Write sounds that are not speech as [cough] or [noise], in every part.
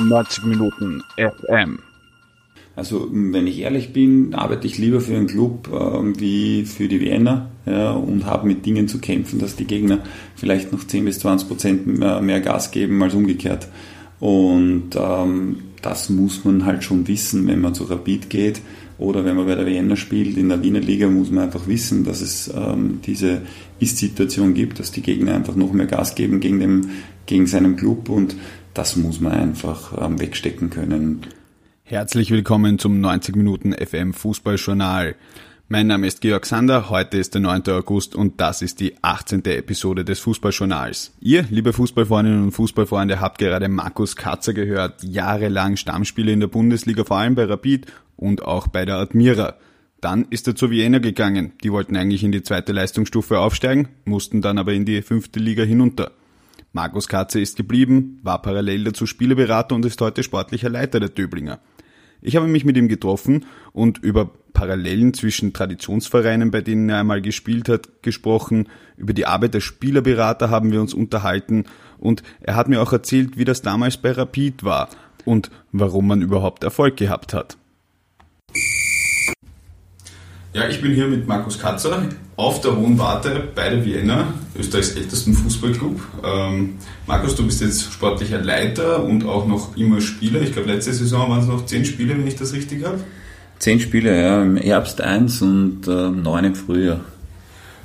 90 Minuten FM. Also wenn ich ehrlich bin, arbeite ich lieber für einen Club äh, wie für die Vienna ja, und habe mit Dingen zu kämpfen, dass die Gegner vielleicht noch 10 bis 20 Prozent mehr, Gas geben als umgekehrt. Und ähm, das muss man halt schon wissen, wenn man zu Rapid geht oder wenn man bei der Vienna spielt. In der Wiener Liga muss man einfach wissen, dass es ähm, diese Ist-Situation gibt, dass die Gegner einfach noch mehr Gas geben gegen, dem, gegen seinen Club und das muss man einfach ähm, wegstecken können. Herzlich willkommen zum 90 Minuten FM Fußballjournal. Mein Name ist Georg Sander, heute ist der 9. August und das ist die 18. Episode des Fußballjournals. Ihr, liebe Fußballfreundinnen und Fußballfreunde, habt gerade Markus Katzer gehört, jahrelang Stammspieler in der Bundesliga, vor allem bei Rapid und auch bei der Admira. Dann ist er zu Vienna gegangen. Die wollten eigentlich in die zweite Leistungsstufe aufsteigen, mussten dann aber in die fünfte Liga hinunter. Markus Katze ist geblieben, war parallel dazu Spielerberater und ist heute sportlicher Leiter der Döblinger. Ich habe mich mit ihm getroffen und über Parallelen zwischen Traditionsvereinen, bei denen er einmal gespielt hat, gesprochen. Über die Arbeit der Spielerberater haben wir uns unterhalten und er hat mir auch erzählt, wie das damals bei Rapid war und warum man überhaupt Erfolg gehabt hat. Ja, ich bin hier mit Markus Katzer auf der Hohen Warte bei der Vienna, Österreichs ältesten Fußballclub. Ähm, Markus, du bist jetzt sportlicher Leiter und auch noch immer Spieler. Ich glaube, letzte Saison waren es noch zehn Spiele, wenn ich das richtig habe. Zehn Spiele, ja, im Herbst eins und äh, neun im Frühjahr.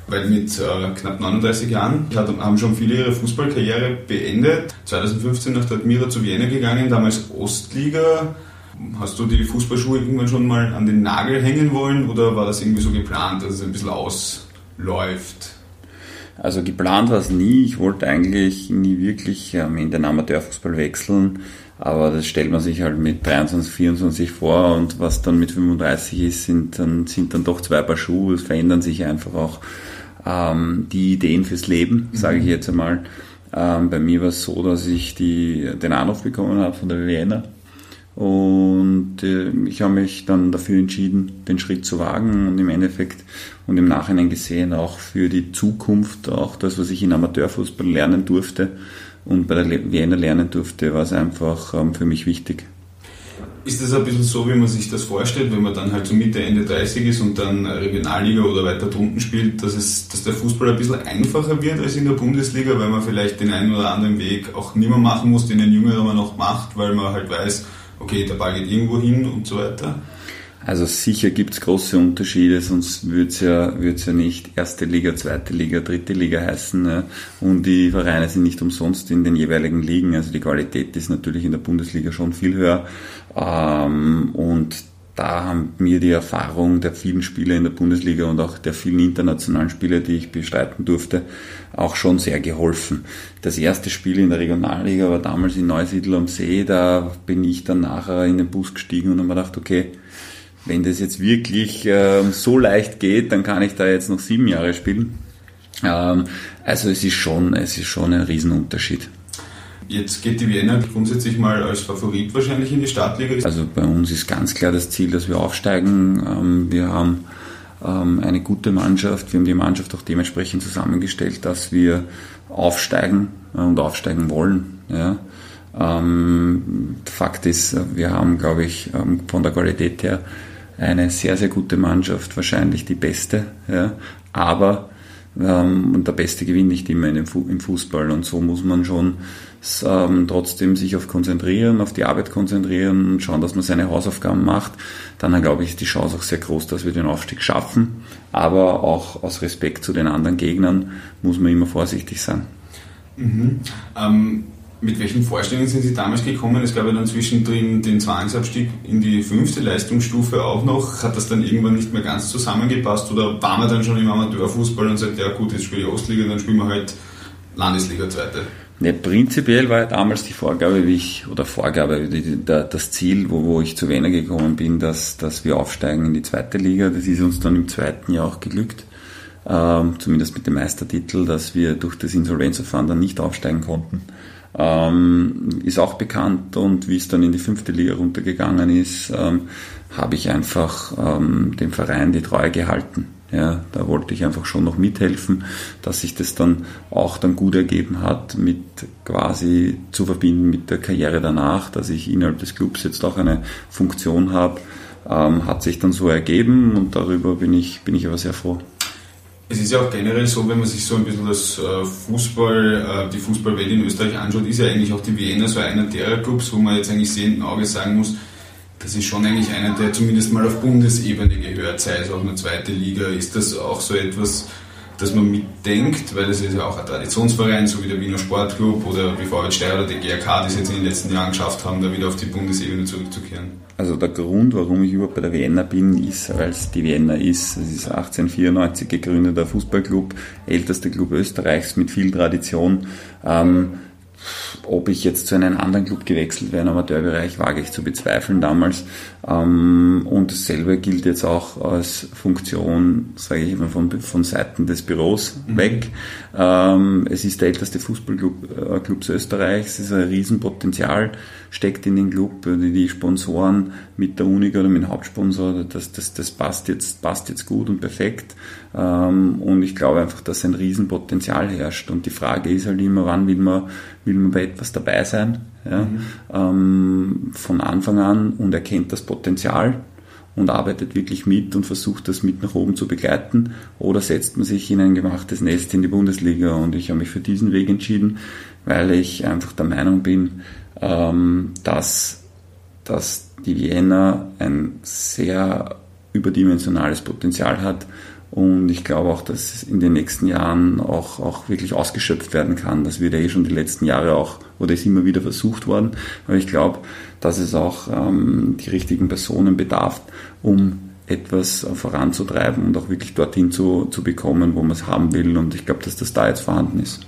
Weil mit äh, knapp 39 Jahren haben schon viele ihre Fußballkarriere beendet. 2015 nach der Admira zu Vienna gegangen, damals Ostliga Hast du die Fußballschuhe irgendwann schon mal an den Nagel hängen wollen oder war das irgendwie so geplant, dass es ein bisschen ausläuft? Also geplant war es nie. Ich wollte eigentlich nie wirklich ähm, in den Amateurfußball wechseln. Aber das stellt man sich halt mit 23, 24 vor und was dann mit 35 ist, sind dann, sind dann doch zwei Paar Schuhe. Es verändern sich einfach auch ähm, die Ideen fürs Leben, sage ich mhm. jetzt einmal. Ähm, bei mir war es so, dass ich die, den Anruf bekommen habe von der Vienna und äh, ich habe mich dann dafür entschieden, den Schritt zu wagen und im Endeffekt und im Nachhinein gesehen auch für die Zukunft, auch das, was ich in Amateurfußball lernen durfte und bei der Vienna lernen durfte, war es einfach ähm, für mich wichtig. Ist das ein bisschen so, wie man sich das vorstellt, wenn man dann halt so Mitte, Ende 30 ist und dann Regionalliga oder weiter drunten spielt, dass, es, dass der Fußball ein bisschen einfacher wird als in der Bundesliga, weil man vielleicht den einen oder anderen Weg auch nicht mehr machen muss, den ein Jüngerer noch macht, weil man halt weiß, okay, der Ball geht irgendwo hin und so weiter? Also sicher gibt es große Unterschiede, sonst würde es ja, würd's ja nicht erste Liga, zweite Liga, dritte Liga heißen. Ne? Und die Vereine sind nicht umsonst in den jeweiligen Ligen. Also die Qualität ist natürlich in der Bundesliga schon viel höher. Ähm, und da haben mir die Erfahrung der vielen Spieler in der Bundesliga und auch der vielen internationalen Spiele, die ich bestreiten durfte, auch schon sehr geholfen. Das erste Spiel in der Regionalliga war damals in Neusiedl am See, da bin ich dann nachher in den Bus gestiegen und habe mir gedacht, okay, wenn das jetzt wirklich ähm, so leicht geht, dann kann ich da jetzt noch sieben Jahre spielen. Ähm, also es ist schon, es ist schon ein Riesenunterschied. Jetzt geht die Vienna grundsätzlich mal als Favorit wahrscheinlich in die Startliga. Also bei uns ist ganz klar das Ziel, dass wir aufsteigen. Ähm, wir haben ähm, eine gute Mannschaft. Wir haben die Mannschaft auch dementsprechend zusammengestellt, dass wir aufsteigen äh, und aufsteigen wollen. Ja. Ähm, Fakt ist, wir haben, glaube ich, von der Qualität her eine sehr, sehr gute Mannschaft, wahrscheinlich die beste. Ja. Aber und der Beste gewinnt nicht immer im Fußball und so muss man schon ähm, trotzdem sich auf konzentrieren, auf die Arbeit konzentrieren und schauen, dass man seine Hausaufgaben macht, dann glaube ich, ist die Chance auch sehr groß, dass wir den Aufstieg schaffen. Aber auch aus Respekt zu den anderen Gegnern muss man immer vorsichtig sein. Mhm. Ähm, mit welchen Vorstellungen sind Sie damals gekommen? Es gab ja dann zwischendrin den Zwangsabstieg in die fünfte Leistungsstufe auch noch. Hat das dann irgendwann nicht mehr ganz zusammengepasst oder war man dann schon im Amateurfußball und sagt, ja gut, jetzt spiele ich Ostliga, dann spielen wir halt Landesliga zweite? Ja, prinzipiell war ja damals die Vorgabe, wie ich, oder Vorgabe, die, der, das Ziel, wo, wo ich zu Wiener gekommen bin, dass, dass wir aufsteigen in die zweite Liga. Das ist uns dann im zweiten Jahr auch geglückt. Ähm, zumindest mit dem Meistertitel, dass wir durch das Insolvenzverfahren dann nicht aufsteigen konnten. Ähm, ist auch bekannt und wie es dann in die fünfte Liga runtergegangen ist, ähm, habe ich einfach ähm, dem Verein die Treue gehalten. Ja, da wollte ich einfach schon noch mithelfen, dass sich das dann auch dann gut ergeben hat, mit quasi zu verbinden mit der Karriere danach, dass ich innerhalb des Clubs jetzt auch eine Funktion habe, ähm, hat sich dann so ergeben und darüber bin ich, bin ich aber sehr froh. Es ist ja auch generell so, wenn man sich so ein bisschen das äh, Fußball, äh, die Fußballwelt in Österreich anschaut, ist ja eigentlich auch die Vienna so einer der Clubs, wo man jetzt eigentlich sehenden Auge sagen muss, das ist schon eigentlich einer, der zumindest mal auf Bundesebene gehört, sei es auch eine zweite Liga. Ist das auch so etwas, das man mitdenkt, weil das ist ja auch ein Traditionsverein, so wie der Wiener Sportclub oder wie VfL Steyr oder der GRK, die es jetzt in den letzten Jahren geschafft haben, da wieder auf die Bundesebene zurückzukehren. Also der Grund, warum ich überhaupt bei der Vienna bin, ist, weil es die Vienna ist. Es ist 1894 gegründeter Fußballclub, ältester Club Österreichs mit viel Tradition. Ähm, ob ich jetzt zu einem anderen Club gewechselt wäre im Amateurbereich, wage ich zu bezweifeln damals. Ähm, und dasselbe gilt jetzt auch als Funktion, sage ich immer, von, von Seiten des Büros mhm. weg. Ähm, es ist der älteste Fußballclub äh, Clubs Österreichs, es ist ein Riesenpotenzial, steckt in den Club, die Sponsoren mit der Unica oder mit dem Hauptsponsor, das, das, das passt, jetzt, passt jetzt gut und perfekt. Ähm, und ich glaube einfach, dass ein Riesenpotenzial herrscht. Und die Frage ist halt immer, wann will man, will man bei etwas dabei sein? Ja? Mhm. Ähm, von Anfang an und erkennt das Potenzial und arbeitet wirklich mit und versucht das mit nach oben zu begleiten oder setzt man sich in ein gemachtes Nest in die Bundesliga und ich habe mich für diesen Weg entschieden, weil ich einfach der Meinung bin, ähm, dass, dass die Vienna ein sehr überdimensionales Potenzial hat und ich glaube auch, dass es in den nächsten Jahren auch, auch wirklich ausgeschöpft werden kann. Das wird ja eh schon die letzten Jahre auch, oder ist immer wieder versucht worden. Aber ich glaube, dass es auch ähm, die richtigen Personen bedarf, um etwas voranzutreiben und auch wirklich dorthin zu, zu bekommen, wo man es haben will. Und ich glaube, dass das da jetzt vorhanden ist.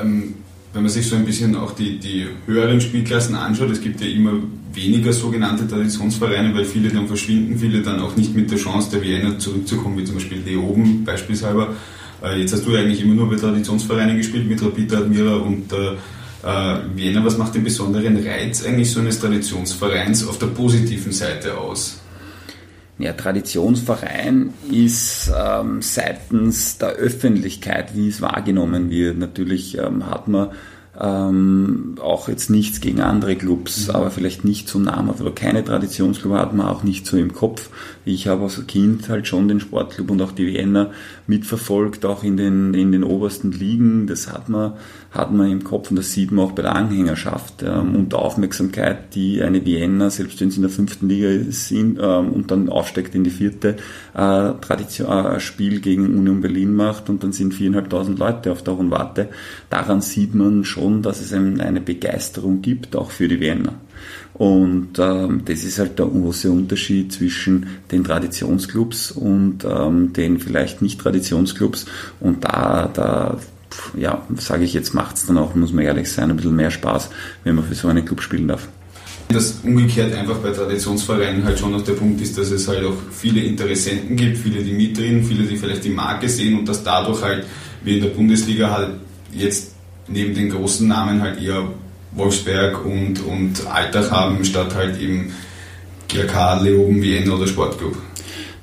Ähm, wenn man sich so ein bisschen auch die, die höheren Spielklassen anschaut, es gibt ja immer weniger sogenannte Traditionsvereine, weil viele dann verschwinden, viele dann auch nicht mit der Chance der Vienna zurückzukommen, wie zum Beispiel Leoben beispielsweise. Äh, jetzt hast du eigentlich immer nur bei Traditionsvereinen gespielt, mit Rapid Admira und äh, äh, Vienna. Was macht den besonderen Reiz eigentlich so eines Traditionsvereins auf der positiven Seite aus? Ja, Traditionsverein ist ähm, seitens der Öffentlichkeit, wie es wahrgenommen wird. Natürlich ähm, hat man ähm, auch jetzt nichts gegen andere Clubs, mhm. aber vielleicht nicht so namhaft oder keine Traditionsclub hat man auch nicht so im Kopf. Ich habe als Kind halt schon den Sportclub und auch die Vienna mitverfolgt, auch in den, in den obersten Ligen. Das hat man, hat man im Kopf und das sieht man auch bei der Anhängerschaft ähm, und der Aufmerksamkeit, die eine Vienna, selbst wenn sie in der fünften Liga sind ähm, und dann aufsteigt in die vierte, äh, Tradition, äh, Spiel gegen Union Berlin macht und dann sind viereinhalbtausend Leute auf der Warte. Daran sieht man schon, dass es eine Begeisterung gibt, auch für die Vienna. Und ähm, das ist halt der große Unterschied zwischen den Traditionsclubs und ähm, den vielleicht nicht Traditionsclubs. Und da, da ja, sage ich jetzt, macht es dann auch, muss man ehrlich sein, ein bisschen mehr Spaß, wenn man für so einen Club spielen darf. Dass umgekehrt einfach bei Traditionsvereinen halt schon noch der Punkt ist, dass es halt auch viele Interessenten gibt, viele, die mitreden, viele, die vielleicht die Marke sehen und dass dadurch halt, wie in der Bundesliga halt jetzt neben den großen Namen halt eher Wolfsberg und, und Alltag haben, statt halt eben GRK, Leoben, Vienna oder Sportclub.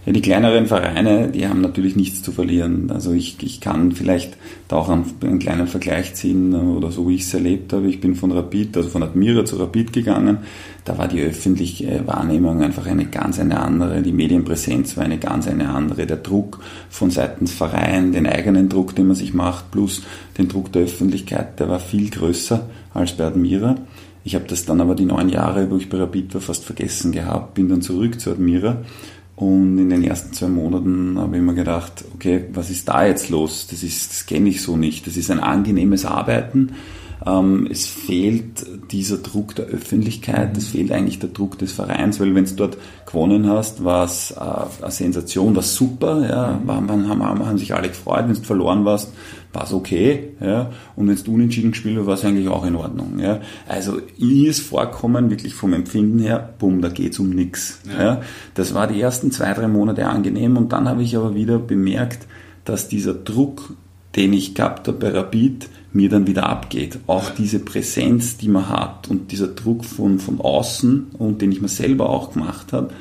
Ja, die kleineren Vereine, die haben natürlich nichts zu verlieren. Also ich, ich kann vielleicht da auch einen, einen kleinen Vergleich ziehen oder so, wie ich es erlebt habe. Ich bin von Rapid, also von Admira zu Rapid gegangen. Da war die öffentliche Wahrnehmung einfach eine ganz eine andere. Die Medienpräsenz war eine ganz eine andere. Der Druck von seitens Verein, den eigenen Druck, den man sich macht, plus den Druck der Öffentlichkeit, der war viel größer als bei Admira. Ich habe das dann aber die neun Jahre, wo ich bei Rapid war, fast vergessen gehabt, bin dann zurück zu Admira und in den ersten zwei Monaten habe ich mir gedacht, okay, was ist da jetzt los? Das ist, das kenne ich so nicht. Das ist ein angenehmes Arbeiten. Ähm, es fehlt dieser Druck der Öffentlichkeit, es fehlt eigentlich der Druck des Vereins, weil wenn du dort gewonnen hast, war es äh, eine Sensation, war super, ja, waren, haben, haben sich alle gefreut, wenn du verloren warst, war es okay, ja, und wenn du unentschieden gespielt hast, war es eigentlich auch in Ordnung, ja. Also mir ist vorkommen, wirklich vom Empfinden her, bumm, da geht's um nichts, ja. ja. Das war die ersten zwei, drei Monate angenehm und dann habe ich aber wieder bemerkt, dass dieser Druck, den ich gehabt habe bei Rapid, mir dann wieder abgeht. Auch diese Präsenz, die man hat und dieser Druck von, von außen und den ich mir selber auch gemacht habe,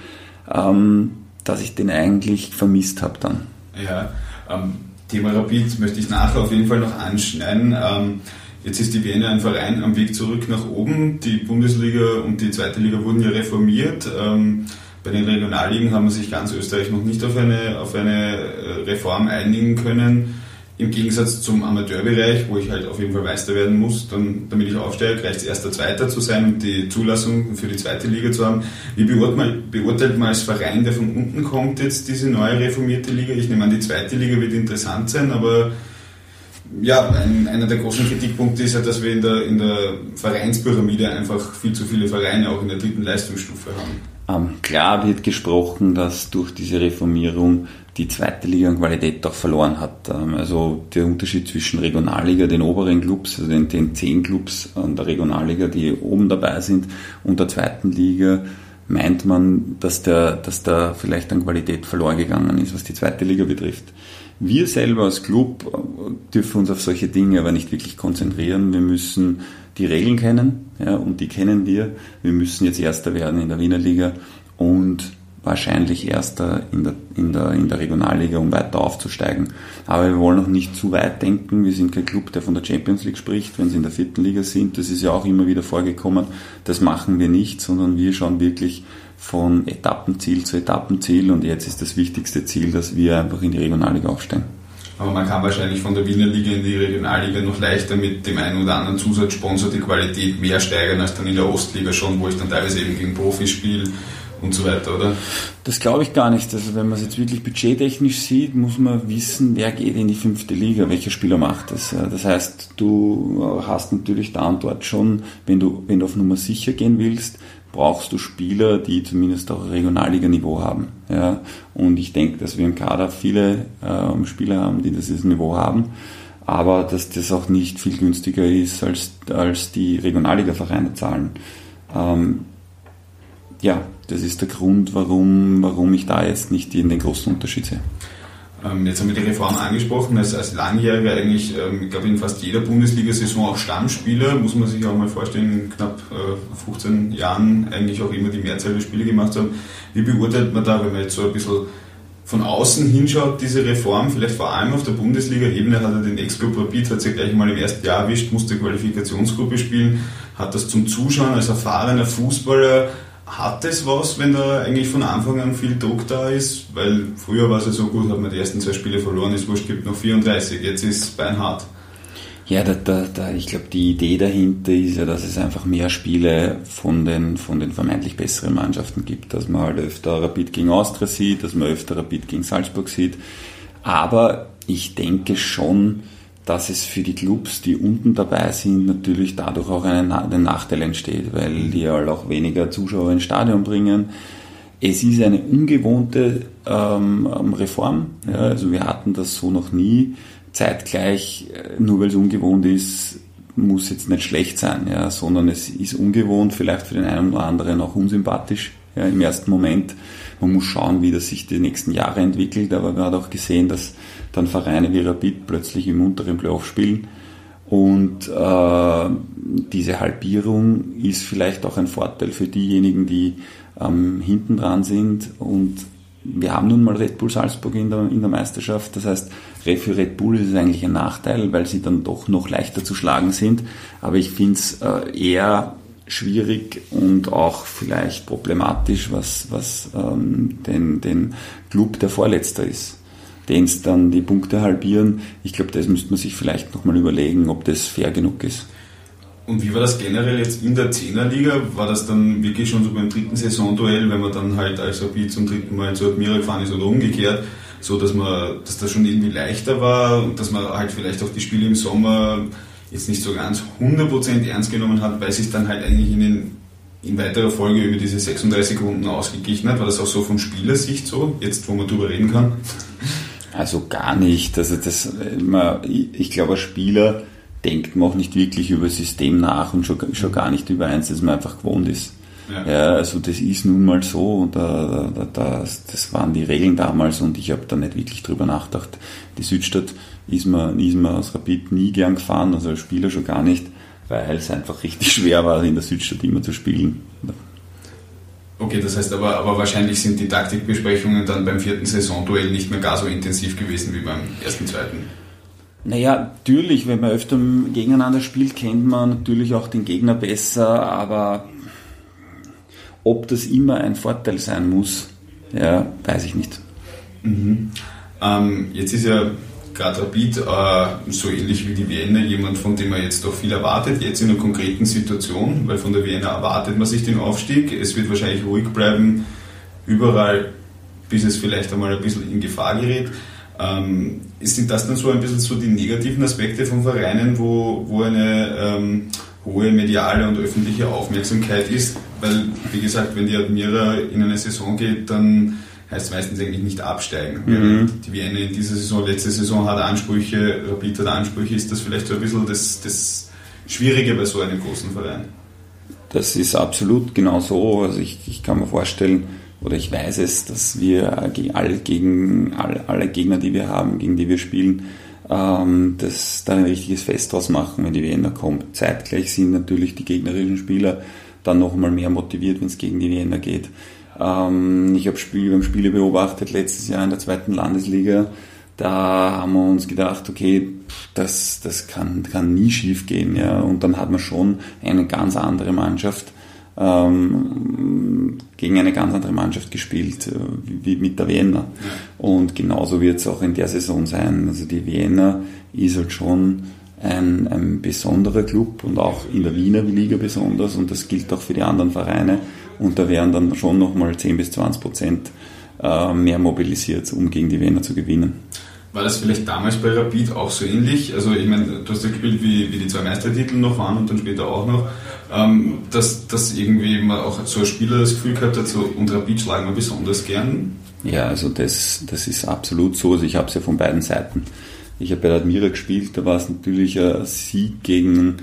ähm, dass ich den eigentlich vermisst habe dann. Ja, ähm, Thema Rapid möchte ich nachher auf jeden Fall noch anschneiden. Ähm, jetzt ist die Wiener ein Verein am Weg zurück nach oben. Die Bundesliga und die zweite Liga wurden ja reformiert. Ähm, bei den Regionalligen haben sich ganz Österreich noch nicht auf eine, auf eine äh, Reform einigen können. Im Gegensatz zum Amateurbereich, wo ich halt auf jeden Fall Meister werden muss, dann, damit ich aufsteige, reicht es erster Zweiter zu sein und die Zulassung für die zweite Liga zu haben. Wie beurteilt, man als Verein, der von unten kommt, jetzt diese neue reformierte Liga? Ich nehme an, die zweite Liga wird interessant sein, aber ja, ein, einer der großen Kritikpunkte ist ja, dass wir in der, in der Vereinspyramide einfach viel zu viele Vereine auch in der dritten Leistungsstufe haben. Ähm, klar wird gesprochen, dass durch diese Reformierung die zweite Liga an Qualität auch verloren hat. Ähm, also der Unterschied zwischen Regionalliga, den oberen Clubs, also den, den zehn Clubs an der Regionalliga, die oben dabei sind, und der zweiten Liga, meint man, dass der, dass da vielleicht an Qualität verloren gegangen ist, was die zweite Liga betrifft. Wir selber als Club dürfen uns auf solche Dinge aber nicht wirklich konzentrieren. Wir müssen die Regeln kennen, ja, und die kennen wir. Wir müssen jetzt Erster werden in der Wiener Liga und wahrscheinlich Erster in der, in, der, in der Regionalliga, um weiter aufzusteigen. Aber wir wollen noch nicht zu weit denken. Wir sind kein Club, der von der Champions League spricht, wenn sie in der vierten Liga sind. Das ist ja auch immer wieder vorgekommen. Das machen wir nicht, sondern wir schauen wirklich von Etappenziel zu Etappenziel und jetzt ist das wichtigste Ziel, dass wir einfach in die Regionalliga aufsteigen. Aber man kann wahrscheinlich von der Wiener Liga in die Regionalliga noch leichter mit dem einen oder anderen Zusatzsponsor die Qualität mehr steigern als dann in der Ostliga schon, wo ich dann teilweise eben gegen Profis spiele und so weiter, oder? Das glaube ich gar nicht. Also wenn man es jetzt wirklich budgettechnisch sieht, muss man wissen, wer geht in die fünfte Liga, welcher Spieler macht das. Das heißt, du hast natürlich da und dort schon, wenn du, wenn du auf Nummer sicher gehen willst, brauchst du Spieler, die zumindest auch Regionalliga-Niveau haben. Ja? Und ich denke, dass wir im Kader viele ähm, Spieler haben, die dieses Niveau haben, aber dass das auch nicht viel günstiger ist, als, als die Regionalliga-Vereine zahlen. Ähm, ja, das ist der Grund, warum, warum ich da jetzt nicht den großen Unterschied sehe. Ähm, jetzt haben wir die Reform angesprochen, als, als Langjähriger eigentlich, ähm, ich glaube in fast jeder Bundesliga-Saison auch Stammspieler, muss man sich auch mal vorstellen, in knapp 15 äh, Jahren eigentlich auch immer die Mehrzahl der Spiele gemacht haben. Wie beurteilt man da, wenn man jetzt so ein bisschen von außen hinschaut, diese Reform, vielleicht vor allem auf der Bundesliga-Ebene, hat er den Ex-Club Rapid, hat sich gleich mal im ersten Jahr erwischt, musste Qualifikationsgruppe spielen, hat das zum Zuschauen als erfahrener Fußballer hat es was, wenn da eigentlich von Anfang an viel Druck da ist? Weil früher war es ja so gut, hat man die ersten zwei Spiele verloren, ist wurscht, gibt noch 34, jetzt ist es beinhart. Ja, da, da, da, ich glaube, die Idee dahinter ist ja, dass es einfach mehr Spiele von den, von den vermeintlich besseren Mannschaften gibt, dass man halt öfter Rapid gegen Austria sieht, dass man öfter Rapid gegen Salzburg sieht. Aber ich denke schon, dass es für die Clubs, die unten dabei sind, natürlich dadurch auch einen, ein Nachteil entsteht, weil die halt auch weniger Zuschauer ins Stadion bringen. Es ist eine ungewohnte ähm, Reform. Ja, also wir hatten das so noch nie. Zeitgleich, äh, nur weil es ungewohnt ist, muss jetzt nicht schlecht sein, ja, sondern es ist ungewohnt, vielleicht für den einen oder anderen auch unsympathisch ja, im ersten Moment. Man muss schauen, wie das sich die nächsten Jahre entwickelt, aber man hat auch gesehen, dass dann Vereine wie Rapid plötzlich im unteren Playoff spielen. Und äh, diese Halbierung ist vielleicht auch ein Vorteil für diejenigen, die ähm, hinten dran sind. Und wir haben nun mal Red Bull Salzburg in der, in der Meisterschaft. Das heißt, für Red Bull ist es eigentlich ein Nachteil, weil sie dann doch noch leichter zu schlagen sind. Aber ich finde es äh, eher schwierig und auch vielleicht problematisch, was, was ähm, den, den Club, der Vorletzter ist den es dann die Punkte halbieren. Ich glaube, das müsste man sich vielleicht nochmal überlegen, ob das fair genug ist. Und wie war das generell jetzt in der Zehnerliga? War das dann wirklich schon so beim dritten Saisonduell, wenn man dann halt als Rapid zum dritten Mal zu Admira gefahren ist oder umgekehrt, so dass man, dass das schon irgendwie leichter war und dass man halt vielleicht auch die Spiele im Sommer jetzt nicht so ganz 100% ernst genommen hat, weil sich dann halt eigentlich in den in weiterer Folge über diese 36 Runden ausgeglichen hat. War das auch so von Spielersicht so, jetzt wo man drüber reden kann? Also gar nicht. Also das, ich glaube, als Spieler denkt man auch nicht wirklich über das System nach und schon, schon gar nicht über eins, das man einfach gewohnt ist. Ja. ja also das ist nun mal so und da, da, das, das waren die Regeln damals und ich habe da nicht wirklich drüber nachgedacht. Die Südstadt ist man, ist man aus Rapid nie gern gefahren, also als Spieler schon gar nicht, weil es einfach richtig [laughs] schwer war, in der Südstadt immer zu spielen. Okay, das heißt aber, aber wahrscheinlich sind die Taktikbesprechungen dann beim vierten Saisonduell nicht mehr gar so intensiv gewesen wie beim ersten, zweiten. Naja, natürlich, wenn man öfter gegeneinander spielt, kennt man natürlich auch den Gegner besser, aber ob das immer ein Vorteil sein muss, ja, weiß ich nicht. Mhm. Ähm, jetzt ist ja gerade Rapid äh, so ähnlich wie die Wiener jemand, von dem man jetzt doch viel erwartet, jetzt in einer konkreten Situation, weil von der Wiener erwartet man sich den Aufstieg. Es wird wahrscheinlich ruhig bleiben, überall, bis es vielleicht einmal ein bisschen in Gefahr gerät. Ähm, sind das dann so ein bisschen so die negativen Aspekte von Vereinen, wo, wo eine ähm, hohe mediale und öffentliche Aufmerksamkeit ist? Weil, wie gesagt, wenn die Admira in eine Saison geht, dann heißt meistens eigentlich nicht absteigen. Mhm. Die Wiener in dieser Saison, letzte Saison hat Ansprüche, Rapid hat Ansprüche, ist das vielleicht so ein bisschen das, das Schwierige bei so einem großen Verein? Das ist absolut genau so. Also ich, ich kann mir vorstellen, oder ich weiß es, dass wir alle, gegen, alle, alle Gegner, die wir haben, gegen die wir spielen, ähm, das da ein richtiges Fest draus machen, wenn die Wiener kommt. Zeitgleich sind natürlich die gegnerischen Spieler dann noch mal mehr motiviert, wenn es gegen die Wiener geht. Ähm, ich habe Spiel, Spiele beobachtet letztes Jahr in der zweiten Landesliga. Da haben wir uns gedacht, okay, das, das kann, kann nie schief gehen. Ja. Und dann hat man schon eine ganz andere Mannschaft ähm, gegen eine ganz andere Mannschaft gespielt, äh, wie mit der Wiener. Und genauso wird es auch in der Saison sein. Also die Wiener ist halt schon ein, ein besonderer Club und auch in der Wiener Liga besonders und das gilt auch für die anderen Vereine und da wären dann schon nochmal 10 bis 20 Prozent äh, mehr mobilisiert, um gegen die Wiener zu gewinnen. War das vielleicht damals bei Rapid auch so ähnlich? Also ich meine, du hast ja gespielt, wie, wie die zwei Meistertitel noch waren und dann später auch noch, ähm, dass, dass irgendwie man auch so ein Spieler das Gefühl gehabt hat, so, und Rapid schlagen wir besonders gern? Ja, also das, das ist absolut so. Also ich habe es ja von beiden Seiten. Ich habe bei der Admira gespielt, da war es natürlich ein Sieg gegen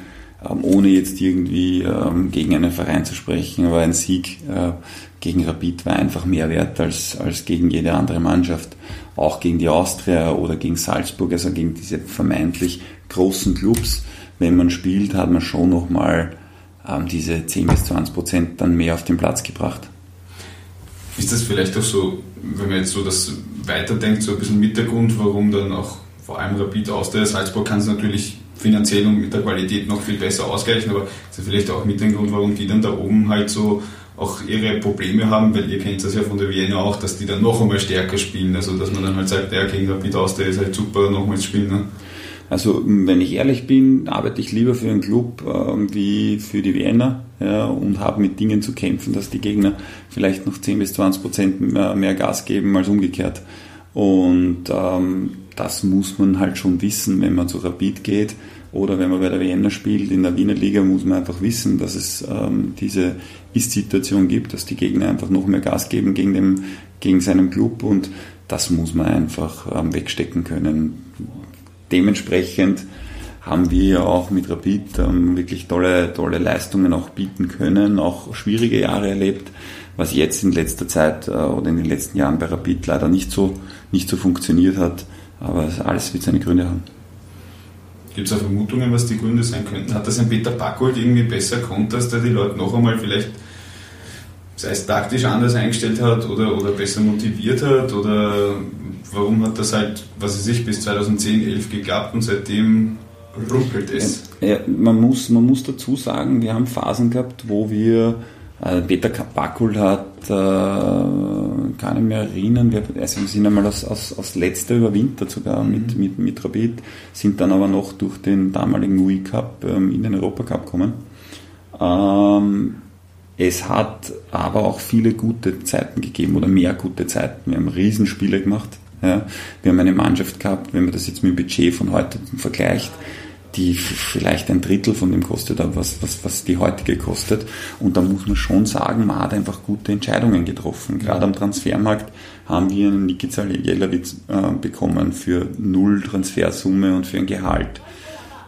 ähm, ohne jetzt irgendwie ähm, gegen einen Verein zu sprechen, aber ein Sieg äh, gegen Rapid war einfach mehr wert als, als gegen jede andere Mannschaft. Auch gegen die Austria oder gegen Salzburg, also gegen diese vermeintlich großen Clubs. Wenn man spielt, hat man schon nochmal ähm, diese 10 bis 20 Prozent dann mehr auf den Platz gebracht. Ist das vielleicht auch so, wenn man jetzt so das weiterdenkt, so ein bisschen mit der Grund, warum dann auch vor allem Rapid Austria, Salzburg kann es natürlich finanziell und mit der Qualität noch viel besser ausgleichen, aber das ist vielleicht auch mit dem Grund, warum die dann da oben halt so auch ihre Probleme haben, weil ihr kennt das ja von der Vienna auch, dass die dann noch einmal stärker spielen, also dass man dann halt sagt, der gegen Rapid aus, der ist halt super, nochmals spielen. Ne? Also wenn ich ehrlich bin, arbeite ich lieber für einen Club äh, wie für die Vienna ja, und habe mit Dingen zu kämpfen, dass die Gegner vielleicht noch 10 bis 20 Prozent mehr, mehr Gas geben als umgekehrt. Und ähm, das muss man halt schon wissen, wenn man zu Rapid geht oder wenn man bei der Vienna spielt. In der Wiener Liga muss man einfach wissen, dass es ähm, diese Ist-Situation gibt, dass die Gegner einfach noch mehr Gas geben gegen, dem, gegen seinen Club und das muss man einfach ähm, wegstecken können. Dementsprechend haben wir auch mit Rapid ähm, wirklich tolle, tolle Leistungen auch bieten können, auch schwierige Jahre erlebt, was jetzt in letzter Zeit äh, oder in den letzten Jahren bei Rapid leider nicht so, nicht so funktioniert hat. Aber alles wird seine Gründe haben. Gibt es auch Vermutungen, was die Gründe sein könnten? Hat das ein Peter Backholt irgendwie besser konnt, dass der die Leute noch einmal vielleicht sei es taktisch anders eingestellt hat oder, oder besser motiviert hat oder warum hat das halt, was weiß ich, bis 2010, 11 geklappt und seitdem rumpelt es? Ja, man, muss, man muss dazu sagen, wir haben Phasen gehabt, wo wir Peter Bakul hat, äh, kann ich mir erinnern, wir, also wir sind einmal aus, aus, aus letzter überwintert sogar mhm. mit, mit, mit Rapid, sind dann aber noch durch den damaligen UI Cup ähm, in den Europacup gekommen. Ähm, es hat aber auch viele gute Zeiten gegeben oder mehr gute Zeiten. Wir haben Riesenspiele gemacht. Ja. Wir haben eine Mannschaft gehabt, wenn man das jetzt mit dem Budget von heute vergleicht, die vielleicht ein Drittel von dem kostet, was, was, was die heutige kostet. Und da muss man schon sagen, man hat einfach gute Entscheidungen getroffen. Gerade am Transfermarkt haben wir einen Nikica Jelawitz äh, bekommen für null Transfersumme und für ein Gehalt.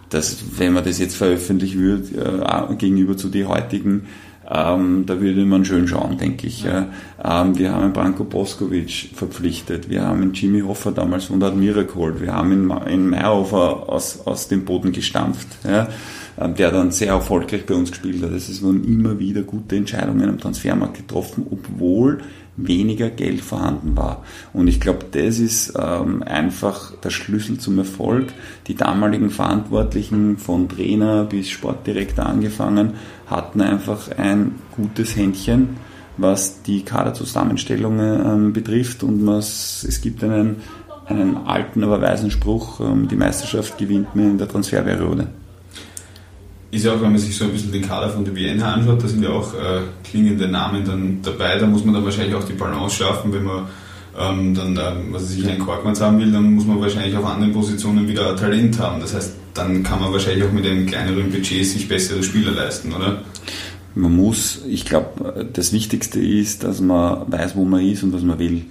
Das, wenn man das jetzt veröffentlichen würde, äh, gegenüber zu den heutigen Ähm, da würde man schön schauen, denke ich. Ja. Ähm, wir haben Branko Boskovic verpflichtet, wir haben Jimmy Hoffer damals von der Admira geholt, wir haben einen, einen Meyerhofer aus, aus dem Boden gestampft, ja, ähm, der dann sehr erfolgreich bei uns gespielt hat. Es wurden immer wieder gute Entscheidungen am Transfermarkt getroffen, obwohl weniger Geld vorhanden war. Und ich glaube, das ist ähm, einfach der Schlüssel zum Erfolg. Die damaligen Verantwortlichen von Trainer bis Sportdirektor angefangen hatten einfach ein gutes Händchen, was die Kaderzusammenstellungen ähm, betrifft. Und was, es gibt einen, einen alten, aber weisen Spruch, ähm, die Meisterschaft gewinnt man in der Transferperiode ist ja auch, wenn man sich so ein bisschen den Kader von der Vienna anschaut, da sind ja auch äh, klingende Namen dann dabei. Da muss man dann wahrscheinlich auch die Balance schaffen, wenn man ähm, dann, ähm, was sich einen Korkmanns haben will, dann muss man wahrscheinlich auf anderen Positionen wieder Talent haben. Das heißt, dann kann man wahrscheinlich auch mit einem kleineren Budget sich bessere Spieler leisten, oder? Man muss, ich glaube, das Wichtigste ist, dass man weiß, wo man ist und was man will.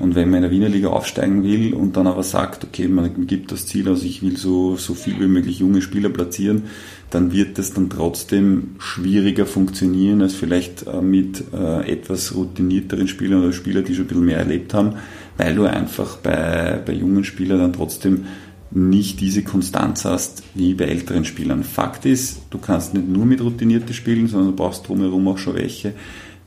Und wenn man in der Wiener Liga aufsteigen will und dann aber sagt, okay, man gibt das Ziel aus, ich will so, so viel wie möglich junge Spieler platzieren, dann wird das dann trotzdem schwieriger funktionieren als vielleicht äh, mit äh, etwas routinierteren Spielern oder Spielern, die schon ein bisschen mehr erlebt haben, weil du einfach bei, bei jungen Spielern dann trotzdem nicht diese Konstanz hast wie bei älteren Spielern. Fakt ist, du kannst nicht nur mit routinierten spielen, sondern du brauchst drumherum auch schon welche,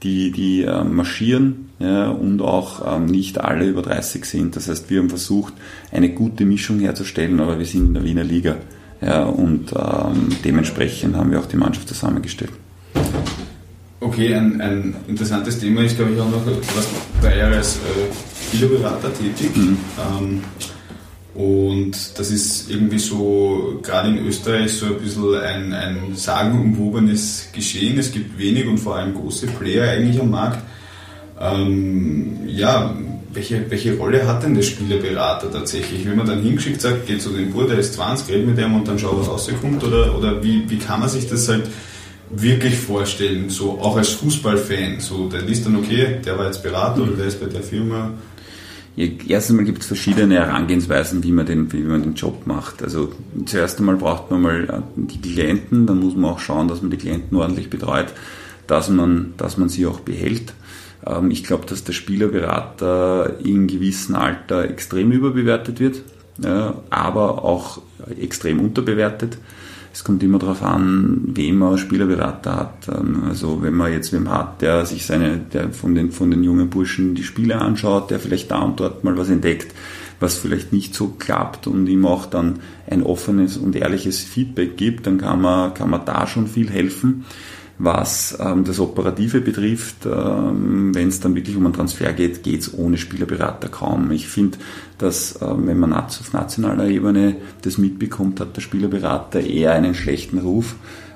die, die äh, marschieren ja, und auch ähm, nicht alle über 30 sind. Das heißt, wir haben versucht, eine gute Mischung herzustellen, aber wir sind in der Wiener Liga. Ja, und ähm, dementsprechend haben wir auch die Mannschaft zusammengestellt. Okay, ein, ein interessantes Thema ist, glaube ich, auch noch, was war ja als äh, tätig. Mhm. Ähm, und das ist irgendwie so, gerade in Österreich, so ein bisschen ein, ein sagenumwobenes Geschehen. Es gibt wenig und vor allem große Player eigentlich am Markt. Ähm, ja, welche, welche Rolle hat denn der Spielerberater tatsächlich? Wenn man dann hingeschickt sagt, geht zu dem Bruder, der ist 20, red mit dem und dann schau, was rauskommt? Oder, oder wie, wie kann man sich das halt wirklich vorstellen, so auch als Fußballfan? So, der liest dann, okay, der war jetzt Berater oder der ist bei der Firma Erstens einmal gibt es verschiedene Herangehensweisen, wie man, den, wie man den Job macht. Also zuerst einmal braucht man mal äh, die Klienten, dann muss man auch schauen, dass man die Klienten ordentlich betreut, dass man, dass man sie auch behält. Ähm, ich glaube, dass der Spielerberater in gewissem Alter extrem überbewertet wird, aber auch extrem unterbewertet. Es kommt immer darauf an, wem man Spielerberater hat. Ähm, also wenn man jetzt wem hat, der sich seine, der von den, von den jungen Burschen die Spiele anschaut, der vielleicht da und dort mal was entdeckt, was vielleicht nicht so klappt und ihm auch dann ein offenes und ehrliches Feedback gibt, dann kann man, kann man da schon viel helfen. Was ähm, das Operative betrifft, ähm, wenn es dann wirklich um einen Transfer geht, geht es ohne Spielerberater kaum. Ich finde, dass ähm, wenn man auf nationaler Ebene das mitbekommt, hat der Spielerberater eher einen schlechten Ruf.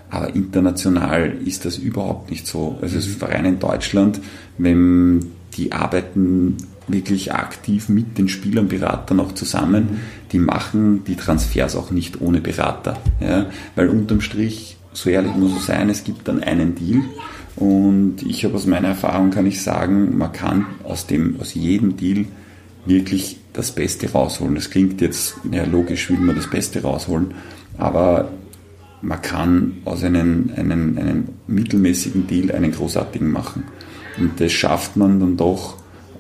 Aber international ist das überhaupt nicht so. Also es ist rein in Deutschland, wenn die arbeiten wirklich aktiv mit den Spielern, Beratern auch zusammen. Die machen die Transfers auch nicht ohne Berater. Ja? Weil unterm Strich so ehrlich muss ich sein, es gibt dann einen Deal. Und ich habe aus meiner Erfahrung kann ich sagen, man kann aus dem, aus jedem Deal wirklich das Beste rausholen. Das klingt jetzt, ja, logisch will man das Beste rausholen, aber man kann aus einem, einem, einem mittelmäßigen Deal einen großartigen machen. Und das schafft man dann doch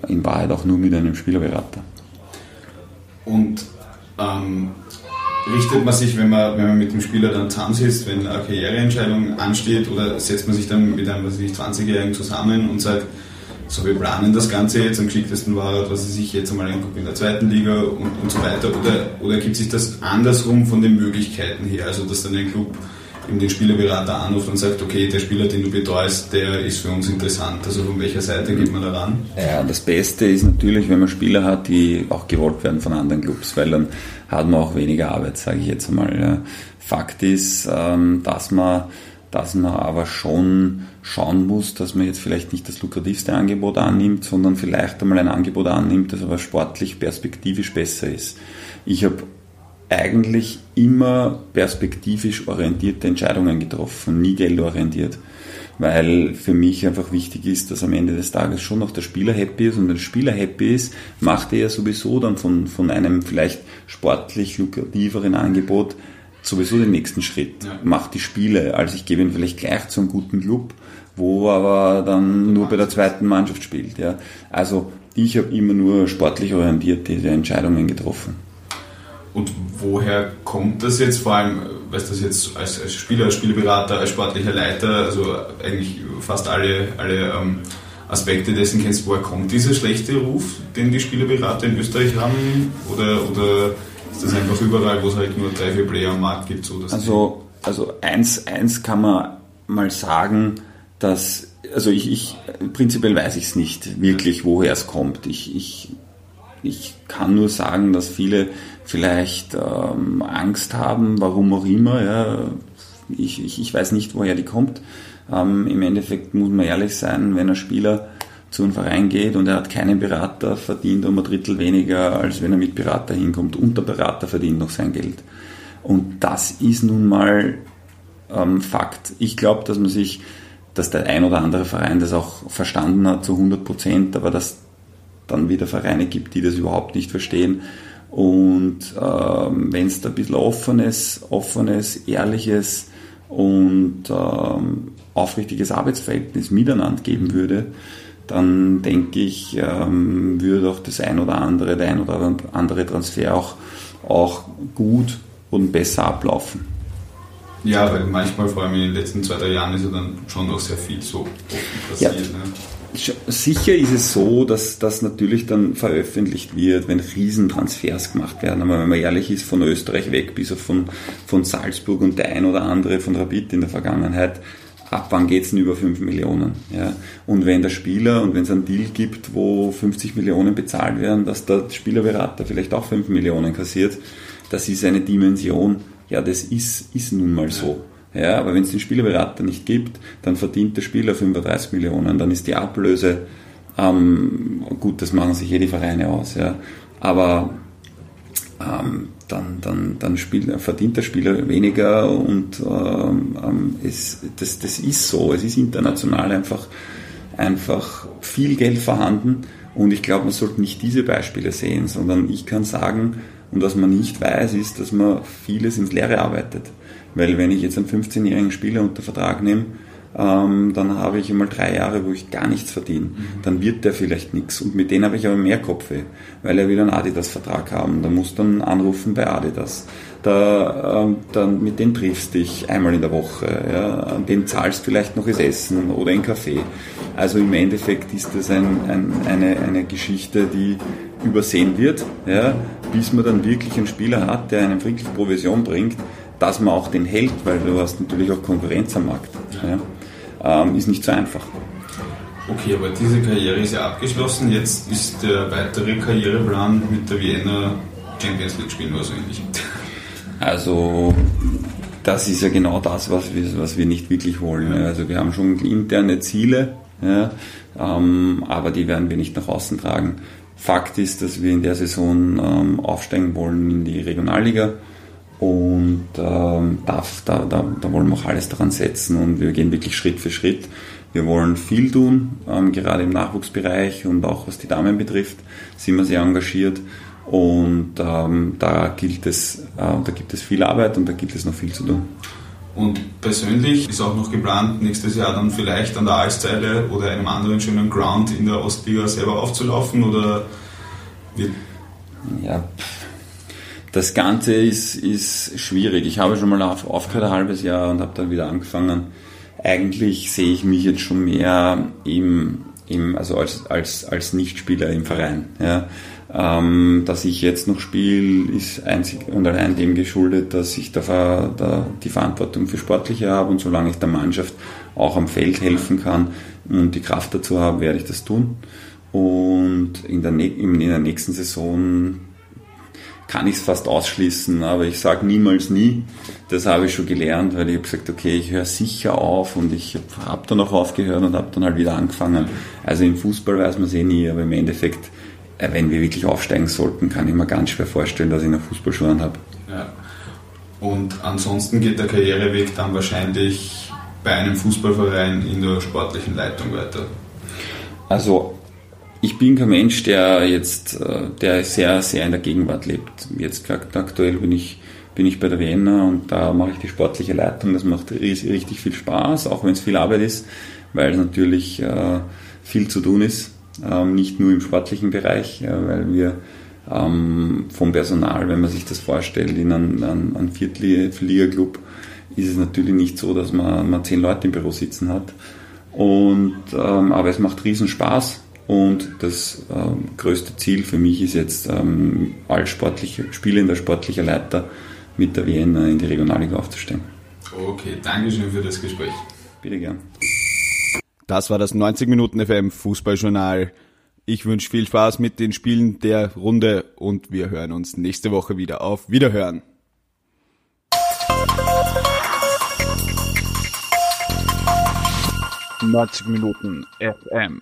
in Wahrheit auch nur mit einem Spielerberater. Und ähm, richtet man sich, wenn man, wenn man mit dem Spieler dann zusammensitzt, wenn eine Karriereentscheidung ansteht, oder setzt man sich dann mit einem, was ich, 20-Jährigen zusammen und sagt, so, wir planen das Ganze jetzt, am geschicktesten war, was ich jetzt einmal in der zweiten Liga und, und so weiter, oder, oder gibt sich das andersrum von den Möglichkeiten her, also dass dann ein Club eben den Spielerberater anruft und sagt, okay, der Spieler, den du betreust, der ist für uns interessant. Also von welcher Seite geht man da ran? Ja, das Beste ist natürlich, wenn man Spieler hat, die auch gewollt werden von anderen Clubs, weil dann hat man auch weniger Arbeit, sage ich jetzt einmal. Fakt ist, ähm, dass man dass man aber schon schauen muss, dass man jetzt vielleicht nicht das lukrativste Angebot annimmt, sondern vielleicht einmal ein Angebot annimmt, das aber sportlich perspektivisch besser ist. Ich habe eigentlich immer perspektivisch orientierte Entscheidungen getroffen, nie geldorientiert. Weil für mich einfach wichtig ist, dass am Ende des Tages schon noch der Spieler happy ist und wenn der Spieler happy ist, macht er sowieso dann von, von einem vielleicht sportlich lukrativeren Angebot sowieso den nächsten Schritt, ja. macht die Spiele. Also ich gebe ihn vielleicht gleich zu einem guten Club, wo aber dann nur bei der zweiten Mannschaft spielt. Ja. Also ich habe immer nur sportlich orientiert diese Entscheidungen getroffen. Und woher kommt das jetzt? Vor allem, weißt du das jetzt als, als Spieler, als Spieleberater, als sportlicher Leiter, also eigentlich fast alle, alle ähm, Aspekte dessen kennst, woher kommt dieser schlechte Ruf, den die Spielerberater in Österreich haben? Oder, oder ist das einfach überall, wo es halt nur drei, vier Player am Markt gibt? So, also, also eins, eins kann man mal sagen, dass, also ich, ich prinzipiell weiß ich es nicht wirklich, woher es kommt. Ich, ich, ich kann nur sagen, dass viele vielleicht ähm, Angst haben, warum auch immer. Ja. Ich, ich, ich weiß nicht, woher die kommt. Ähm, Im Endeffekt muss man ehrlich sein, wenn ein Spieler zu einem Verein geht und er hat keinen Berater, verdient um ein Drittel weniger, als wenn er mit Berater hinkommt. Und der Berater verdient noch sein Geld. Und das ist nun mal ähm, Fakt. Ich glaube, dass man sich, dass der ein oder andere Verein das auch verstanden hat zu 100 Prozent, aber dass dann wieder Vereine gibt, die das überhaupt nicht verstehen. Und ähm, wenn es da ein bisschen offenes, offenes, ehrliches und ähm, aufrichtiges Arbeitsverhältnis miteinander geben würde, dann denke ich, ähm, würde auch das ein oder andere, der ein oder andere Transfer auch, auch gut und besser ablaufen. Ja, weil manchmal, vor allem in den letzten zwei, drei Jahren, ist ja dann schon noch sehr viel so passiert. Ja. Ne? Sicher ist es so, dass das natürlich dann veröffentlicht wird, wenn Riesentransfers gemacht werden. Aber wenn man ehrlich ist, von Österreich weg bis auf von, von Salzburg und der ein oder andere von Rapid in der Vergangenheit, ab wann geht es denn über 5 Millionen? Ja? Und wenn der Spieler und wenn es einen Deal gibt, wo 50 Millionen bezahlt werden, dass der Spielerberater vielleicht auch 5 Millionen kassiert, das ist eine Dimension, ja, das ist, ist nun mal so. Ja, aber wenn es den Spielerberater nicht gibt, dann verdient der Spieler 35 Millionen, dann ist die Ablöse, ähm, gut, das machen sich jede Vereine aus, ja, aber ähm, dann, dann, dann spiel, verdient der Spieler weniger und ähm, ähm, es, das, das ist so, es ist international einfach, einfach viel Geld vorhanden und ich glaube, man sollte nicht diese Beispiele sehen, sondern ich kann sagen, und was man nicht weiß, ist, dass man vieles ins Leere arbeitet. Weil wenn ich jetzt einen 15-jährigen Spieler unter Vertrag nehme, ähm, dann habe ich einmal drei Jahre, wo ich gar nichts verdiene. Mhm. Dann wird der vielleicht nichts. Und mit denen habe ich aber mehr Kopfweh, weil er will einen Adidas-Vertrag haben. Da muss dann anrufen bei Adidas. Da, ähm, dann mit denen triffst dich einmal in der Woche. Ja. An dem zahlst vielleicht noch das Essen oder ein Kaffee. Also im Endeffekt ist das ein, ein, eine, eine Geschichte, die übersehen wird, ja, bis man dann wirklich einen Spieler hat, der eine wirklich Provision bringt dass man auch den hält, weil du hast natürlich auch Konkurrenz am Markt. Ja, ähm, ist nicht so einfach. Okay, aber diese Karriere ist ja abgeschlossen. Jetzt ist der weitere Karriereplan mit der Vienna Champions League spielen oder so. Also das ist ja genau das, was wir, was wir nicht wirklich wollen. Also wir haben schon interne Ziele, ja, ähm, aber die werden wir nicht nach außen tragen. Fakt ist, dass wir in der Saison ähm, aufsteigen wollen in die Regionalliga und ähm, da, da, da, da wollen wir auch alles daran setzen und wir gehen wirklich Schritt für Schritt. Wir wollen viel tun, ähm, gerade im Nachwuchsbereich und auch was die Damen betrifft, sind wir sehr engagiert. Und ähm, da gilt es, äh, da gibt es viel Arbeit und da gibt es noch viel zu tun. Und persönlich ist auch noch geplant, nächstes Jahr dann vielleicht an der Alsteile oder einem anderen schönen Ground in der Ostliga selber aufzulaufen oder wird ja, das Ganze ist, ist schwierig. Ich habe schon mal auf, aufgehört ein halbes Jahr und habe dann wieder angefangen. Eigentlich sehe ich mich jetzt schon mehr im, im also als, als, als Nichtspieler im Verein. Ja. Ähm, dass ich jetzt noch spiele, ist einzig und allein dem geschuldet, dass ich da, da die Verantwortung für Sportliche habe und solange ich der Mannschaft auch am Feld helfen kann und die Kraft dazu habe, werde ich das tun. Und in der, in der nächsten Saison kann ich es fast ausschließen, aber ich sage niemals nie. Das habe ich schon gelernt, weil ich habe gesagt, okay, ich höre sicher auf und ich habe hab dann auch aufgehört und habe dann halt wieder angefangen. Also im Fußball weiß man es eh nie, aber im Endeffekt, wenn wir wirklich aufsteigen sollten, kann ich mir ganz schwer vorstellen, dass ich noch Fußballschuhen habe. Ja. Und ansonsten geht der Karriereweg dann wahrscheinlich bei einem Fußballverein in der sportlichen Leitung weiter. Also ich bin kein Mensch, der jetzt, äh, der sehr, sehr in der Gegenwart lebt. Jetzt aktuell bin ich, bin ich bei der Vienna und da mache ich die sportliche Leitung. Das macht richtig viel Spaß, auch wenn es viel Arbeit ist, weil es natürlich äh, viel zu tun ist. Ähm, nicht nur im sportlichen Bereich, weil wir ähm, vom Personal, wenn man sich das vorstellt, in einem, einem, einem Viertliga-Club, ist es natürlich nicht so, dass man, man zehn Leute im Büro sitzen hat. Und, ähm, aber es macht riesen Spaß und das ähm, größte Ziel für mich ist jetzt ähm, als sportlicher, spielender sportlicher Leiter mit der Vienna in die Regionalliga aufzusteigen. Okay, Dankeschön für das Gespräch. Bitte gern. Das war das 90 Minuten FM Fußballjournal. Ich wünsche viel Spaß mit den Spielen der Runde und wir hören uns nächste Woche wieder auf Wiederhören. Neunzig Minuten FM